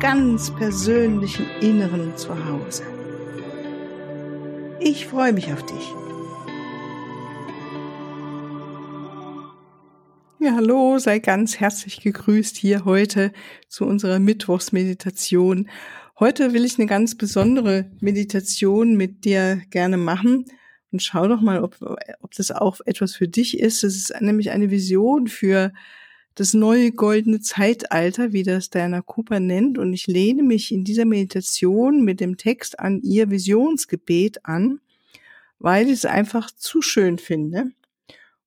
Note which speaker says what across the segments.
Speaker 1: ganz persönlichen Inneren zu Hause. Ich freue mich auf dich. Ja, hallo, sei ganz herzlich gegrüßt hier heute zu unserer Mittwochsmeditation. Heute will ich eine ganz besondere Meditation mit dir gerne machen. Und schau doch mal, ob, ob das auch etwas für dich ist. Es ist nämlich eine Vision für das neue goldene Zeitalter, wie das Diana Cooper nennt. Und ich lehne mich in dieser Meditation mit dem Text an ihr Visionsgebet an, weil ich es einfach zu schön finde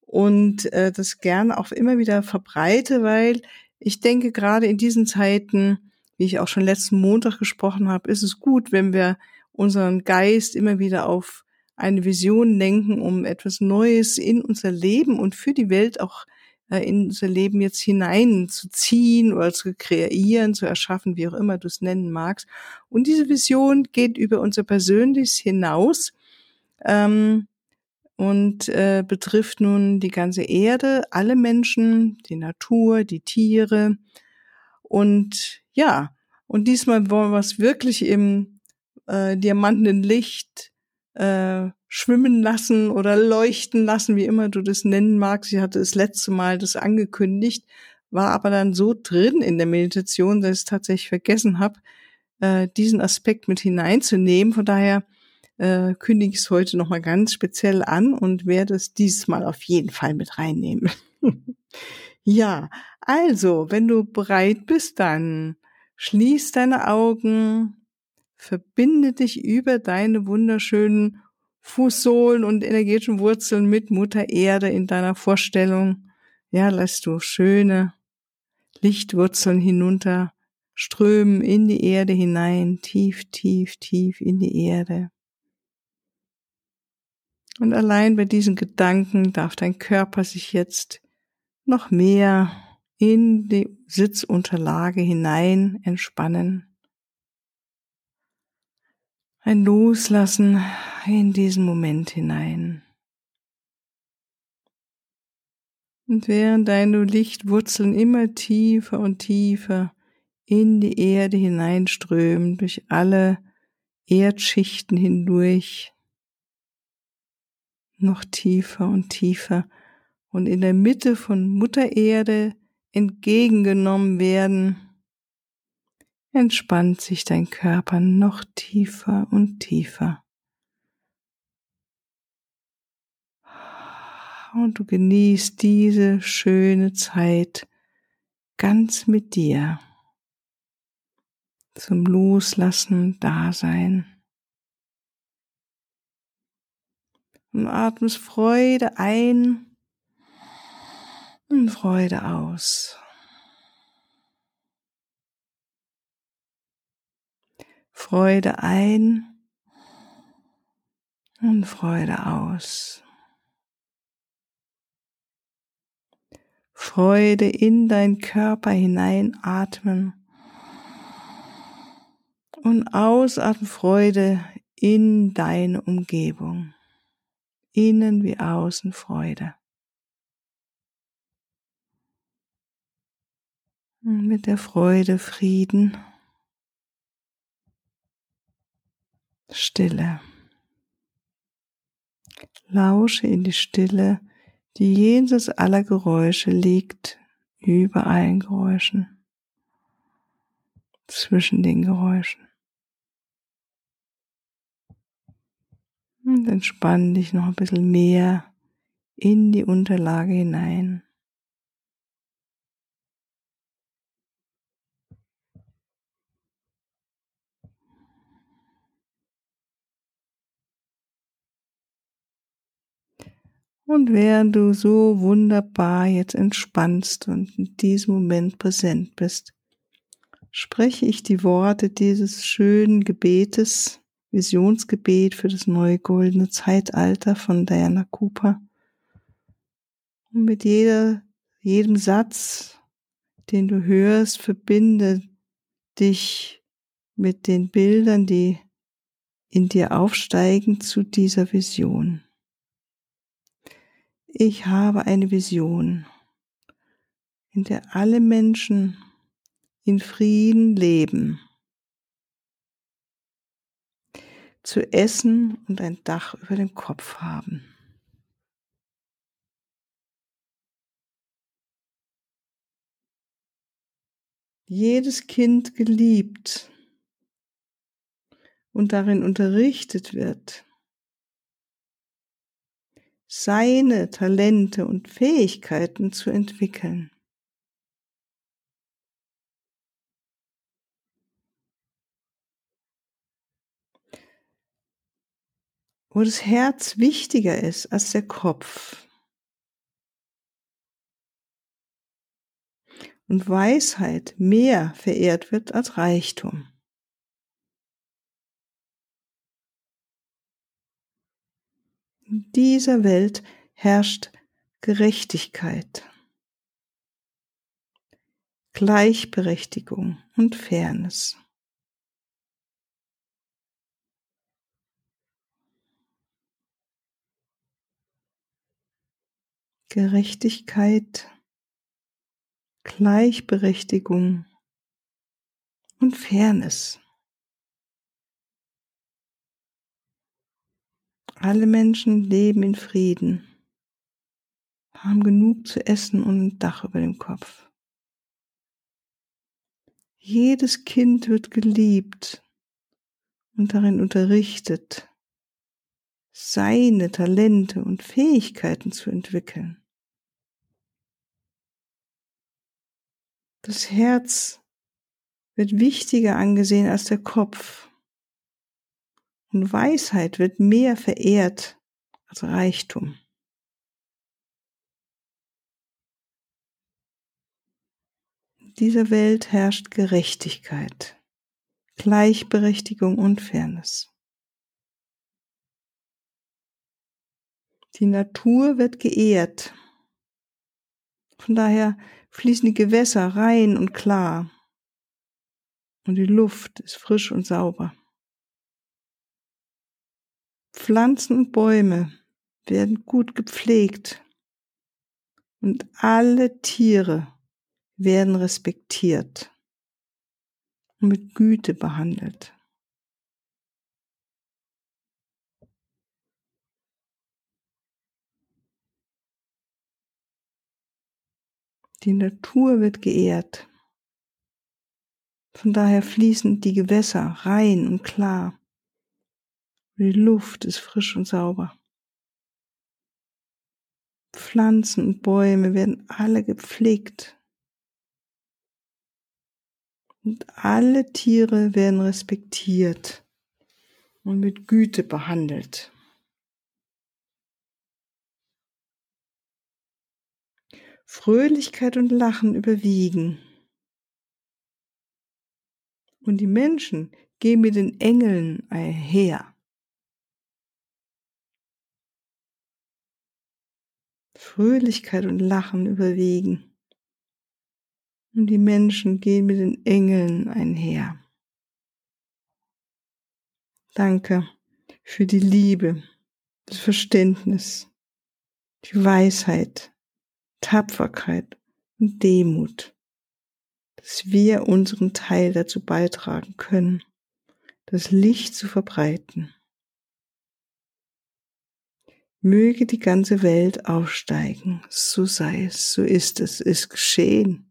Speaker 1: und äh, das gerne auch immer wieder verbreite, weil ich denke, gerade in diesen Zeiten, wie ich auch schon letzten Montag gesprochen habe, ist es gut, wenn wir unseren Geist immer wieder auf eine Vision lenken, um etwas Neues in unser Leben und für die Welt auch äh, in unser Leben jetzt hineinzuziehen oder zu kreieren, zu erschaffen, wie auch immer du es nennen magst. Und diese Vision geht über unser Persönliches hinaus ähm, und äh, betrifft nun die ganze Erde, alle Menschen, die Natur, die Tiere. Und ja, und diesmal wollen wir es wirklich im äh, diamantenen Licht äh, schwimmen lassen oder leuchten lassen, wie immer du das nennen magst. Ich hatte das letzte Mal das angekündigt, war aber dann so drin in der Meditation, dass ich es tatsächlich vergessen habe, äh, diesen Aspekt mit hineinzunehmen. Von daher äh, kündige ich es heute nochmal ganz speziell an und werde es dieses Mal auf jeden Fall mit reinnehmen. ja, also, wenn du bereit bist, dann schließ deine Augen, verbinde dich über deine wunderschönen Fußsohlen und energetischen Wurzeln mit Mutter Erde in deiner Vorstellung. Ja, lässt du schöne Lichtwurzeln hinunter strömen in die Erde hinein, tief, tief, tief in die Erde. Und allein bei diesen Gedanken darf dein Körper sich jetzt noch mehr in die Sitzunterlage hinein entspannen ein Loslassen in diesen Moment hinein. Und während deine Lichtwurzeln immer tiefer und tiefer in die Erde hineinströmen, durch alle Erdschichten hindurch, noch tiefer und tiefer und in der Mitte von Mutter Erde entgegengenommen werden, entspannt sich dein Körper noch tiefer und tiefer. Und du genießt diese schöne Zeit ganz mit dir. Zum Loslassen, Dasein. Und atmest Freude ein und Freude aus. Freude ein und Freude aus. Freude in dein Körper hineinatmen und ausatmen Freude in deine Umgebung. Innen wie außen Freude. Und mit der Freude Frieden Stille. Lausche in die Stille, die jenseits aller Geräusche liegt, über allen Geräuschen, zwischen den Geräuschen. Und entspann dich noch ein bisschen mehr in die Unterlage hinein. Und während du so wunderbar jetzt entspannst und in diesem Moment präsent bist, spreche ich die Worte dieses schönen Gebetes, Visionsgebet für das neue goldene Zeitalter von Diana Cooper. Und mit jeder, jedem Satz, den du hörst, verbinde dich mit den Bildern, die in dir aufsteigen zu dieser Vision. Ich habe eine Vision, in der alle Menschen in Frieden leben, zu essen und ein Dach über dem Kopf haben. Jedes Kind geliebt und darin unterrichtet wird, seine Talente und Fähigkeiten zu entwickeln. Wo das Herz wichtiger ist als der Kopf. Und Weisheit mehr verehrt wird als Reichtum. In dieser Welt herrscht Gerechtigkeit, Gleichberechtigung und Fairness. Gerechtigkeit, Gleichberechtigung und Fairness. Alle Menschen leben in Frieden, haben genug zu essen und ein Dach über dem Kopf. Jedes Kind wird geliebt und darin unterrichtet, seine Talente und Fähigkeiten zu entwickeln. Das Herz wird wichtiger angesehen als der Kopf. Und Weisheit wird mehr verehrt als Reichtum. In dieser Welt herrscht Gerechtigkeit, Gleichberechtigung und Fairness. Die Natur wird geehrt. Von daher fließen die Gewässer rein und klar. Und die Luft ist frisch und sauber. Pflanzen und Bäume werden gut gepflegt und alle Tiere werden respektiert und mit Güte behandelt. Die Natur wird geehrt. Von daher fließen die Gewässer rein und klar. Die Luft ist frisch und sauber. Pflanzen und Bäume werden alle gepflegt. Und alle Tiere werden respektiert und mit Güte behandelt. Fröhlichkeit und Lachen überwiegen. Und die Menschen gehen mit den Engeln einher. Fröhlichkeit und Lachen überwiegen. Und die Menschen gehen mit den Engeln einher. Danke für die Liebe, das Verständnis, die Weisheit, Tapferkeit und Demut, dass wir unseren Teil dazu beitragen können, das Licht zu verbreiten Möge die ganze Welt aufsteigen, so sei es, so ist es, ist geschehen.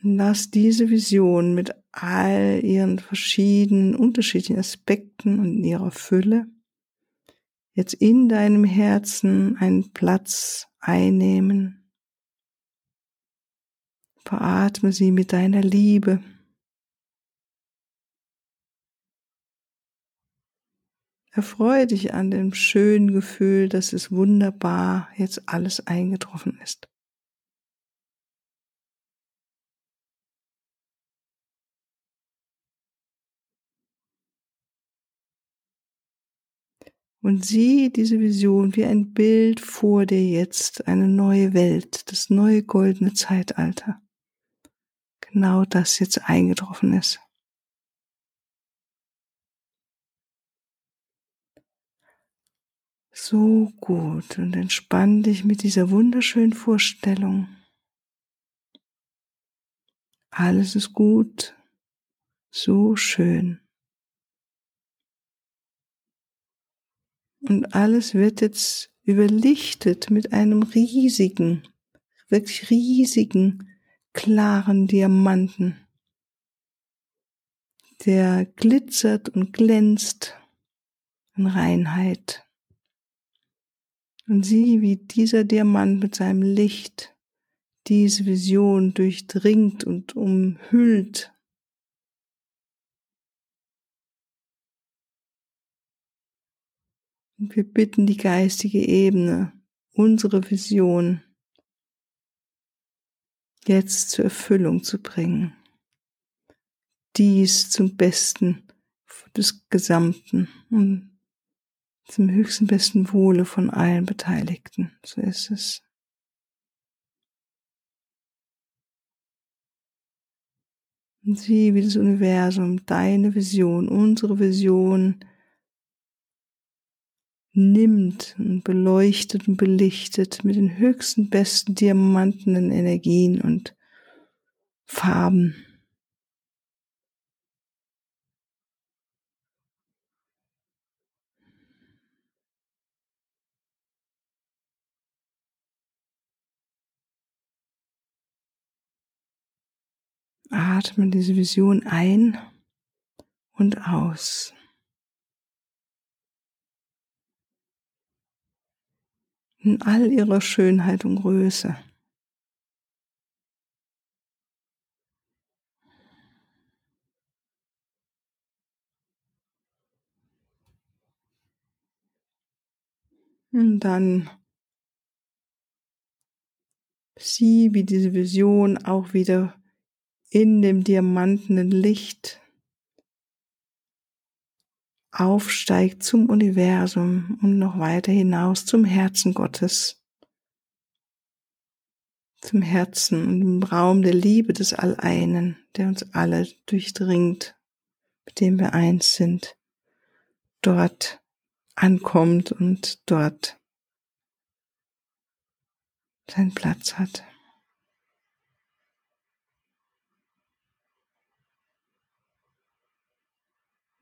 Speaker 1: Lass diese Vision mit all ihren verschiedenen, unterschiedlichen Aspekten und ihrer Fülle jetzt in deinem Herzen einen Platz einnehmen. Veratme sie mit deiner Liebe. Erfreue dich an dem schönen Gefühl, dass es wunderbar jetzt alles eingetroffen ist. Und sieh diese Vision wie ein Bild vor dir jetzt, eine neue Welt, das neue goldene Zeitalter. Genau das jetzt eingetroffen ist. So gut und entspann dich mit dieser wunderschönen Vorstellung. Alles ist gut, so schön. Und alles wird jetzt überlichtet mit einem riesigen, wirklich riesigen, klaren Diamanten, der glitzert und glänzt in Reinheit. Und sieh, wie dieser Diamant mit seinem Licht diese Vision durchdringt und umhüllt. Und wir bitten die geistige Ebene, unsere Vision jetzt zur Erfüllung zu bringen. Dies zum Besten des Gesamten und zum höchsten besten Wohle von allen Beteiligten. So ist es. Und sieh, wie das Universum, deine Vision, unsere Vision nimmt und beleuchtet und belichtet mit den höchsten, besten diamantenen Energien und Farben. Atme diese Vision ein und aus. In all ihrer Schönheit und Größe. Und dann sieh, wie diese Vision auch wieder in dem diamantenen Licht aufsteigt zum Universum und noch weiter hinaus zum Herzen Gottes, zum Herzen und im Raum der Liebe des Alleinen, der uns alle durchdringt, mit dem wir eins sind, dort ankommt und dort seinen Platz hat.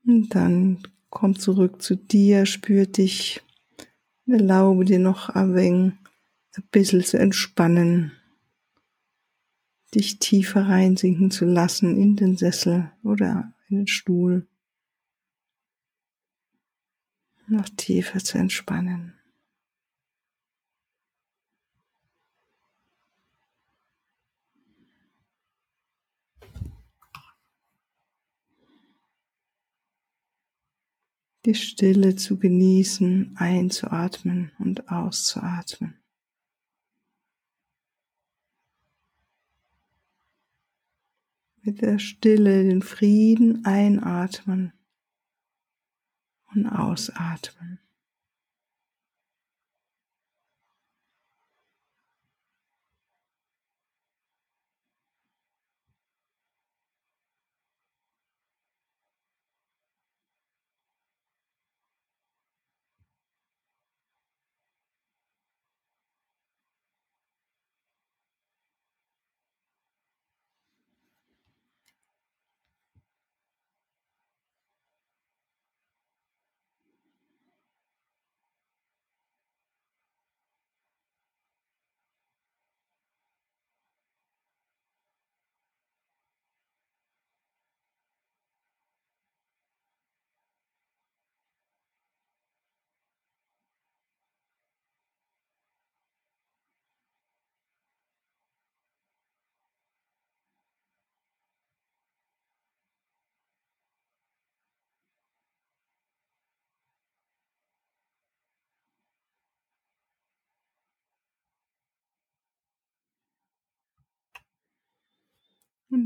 Speaker 1: Und dann komm zurück zu dir, spür dich, erlaube dir noch ein wenig ein bisschen zu entspannen, dich tiefer reinsinken zu lassen in den Sessel oder in den Stuhl, noch tiefer zu entspannen. Die Stille zu genießen, einzuatmen und auszuatmen. Mit der Stille den Frieden einatmen und ausatmen.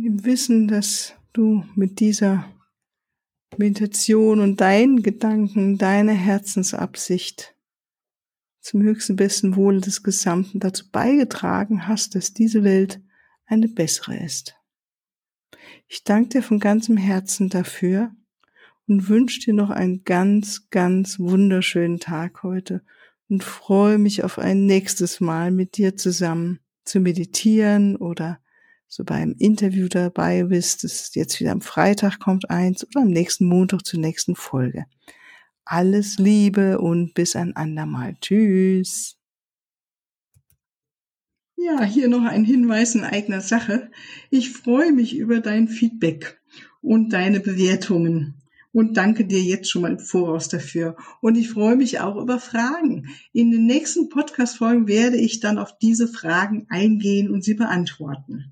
Speaker 1: Im Wissen, dass du mit dieser Meditation und deinen Gedanken, deine Herzensabsicht zum höchsten besten Wohle des Gesamten dazu beigetragen hast, dass diese Welt eine bessere ist. Ich danke dir von ganzem Herzen dafür und wünsche dir noch einen ganz, ganz wunderschönen Tag heute und freue mich auf ein nächstes Mal mit dir zusammen zu meditieren oder so beim Interview dabei bist, das jetzt wieder am Freitag kommt eins oder am nächsten Montag zur nächsten Folge. Alles Liebe und bis ein andermal. Tschüss. Ja, hier noch ein Hinweis in eigener Sache. Ich freue mich über dein Feedback und deine Bewertungen und danke dir jetzt schon mal im Voraus dafür. Und ich freue mich auch über Fragen. In den nächsten Podcast-Folgen werde ich dann auf diese Fragen eingehen und sie beantworten.